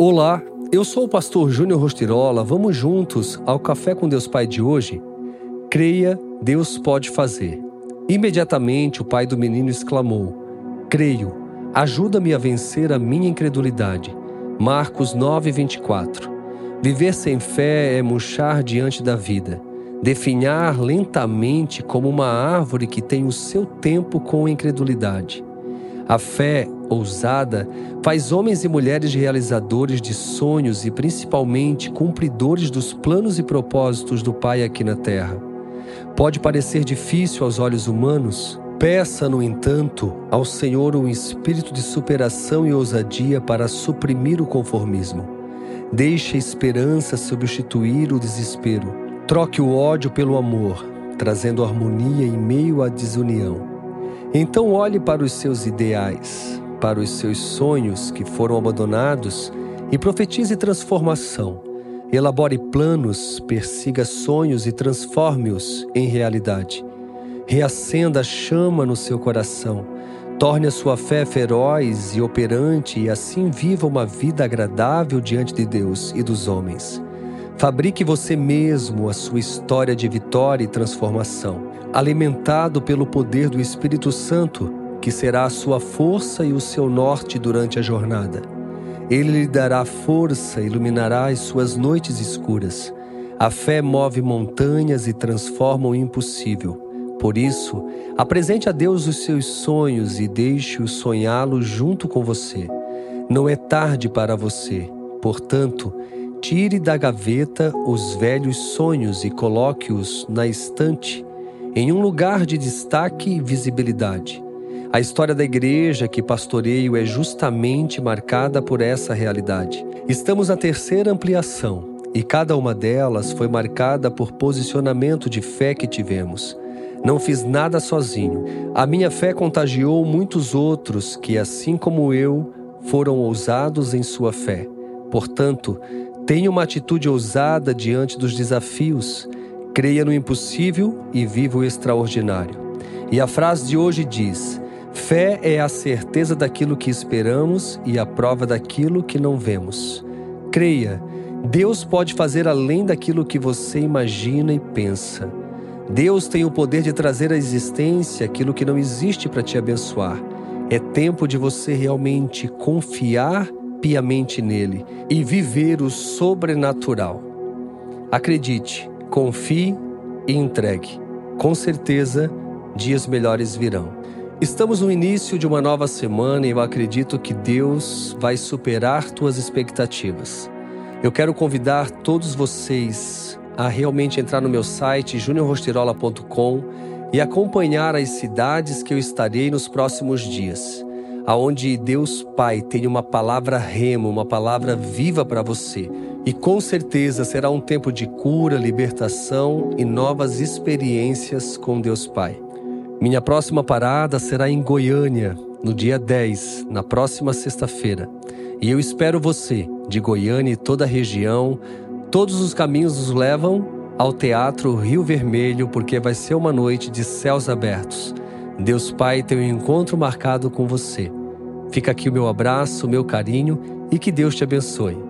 Olá, eu sou o pastor Júnior Rostirola. Vamos juntos ao Café com Deus Pai de hoje? Creia, Deus pode fazer. Imediatamente o pai do menino exclamou: Creio, ajuda-me a vencer a minha incredulidade. Marcos 9, 24. Viver sem fé é murchar diante da vida, definhar lentamente como uma árvore que tem o seu tempo com incredulidade. A fé ousada faz homens e mulheres realizadores de sonhos e principalmente cumpridores dos planos e propósitos do Pai aqui na terra. Pode parecer difícil aos olhos humanos, peça, no entanto, ao Senhor um espírito de superação e ousadia para suprimir o conformismo. Deixe a esperança substituir o desespero. Troque o ódio pelo amor, trazendo harmonia em meio à desunião. Então olhe para os seus ideais, para os seus sonhos que foram abandonados e profetize transformação. Elabore planos, persiga sonhos e transforme-os em realidade. Reacenda a chama no seu coração. Torne a sua fé feroz e operante e assim viva uma vida agradável diante de Deus e dos homens. Fabrique você mesmo a sua história de vitória e transformação alimentado pelo poder do Espírito Santo, que será a sua força e o seu norte durante a jornada. Ele lhe dará força, iluminará as suas noites escuras. A fé move montanhas e transforma o impossível. Por isso, apresente a Deus os seus sonhos e deixe-o sonhá-los junto com você. Não é tarde para você. Portanto, tire da gaveta os velhos sonhos e coloque-os na estante em um lugar de destaque e visibilidade. A história da igreja que pastoreio é justamente marcada por essa realidade. Estamos na terceira ampliação e cada uma delas foi marcada por posicionamento de fé que tivemos. Não fiz nada sozinho. A minha fé contagiou muitos outros que, assim como eu, foram ousados em sua fé. Portanto, tenha uma atitude ousada diante dos desafios creia no impossível e viva o extraordinário. E a frase de hoje diz: Fé é a certeza daquilo que esperamos e a prova daquilo que não vemos. Creia, Deus pode fazer além daquilo que você imagina e pensa. Deus tem o poder de trazer à existência aquilo que não existe para te abençoar. É tempo de você realmente confiar piamente nele e viver o sobrenatural. Acredite, Confie e entregue. Com certeza, dias melhores virão. Estamos no início de uma nova semana e eu acredito que Deus vai superar tuas expectativas. Eu quero convidar todos vocês a realmente entrar no meu site juniorrostirola.com e acompanhar as cidades que eu estarei nos próximos dias, aonde Deus Pai tem uma palavra remo, uma palavra viva para você e com certeza será um tempo de cura, libertação e novas experiências com Deus Pai. Minha próxima parada será em Goiânia, no dia 10, na próxima sexta-feira. E eu espero você, de Goiânia e toda a região. Todos os caminhos nos levam ao Teatro Rio Vermelho, porque vai ser uma noite de céus abertos. Deus Pai tem um encontro marcado com você. Fica aqui o meu abraço, o meu carinho e que Deus te abençoe.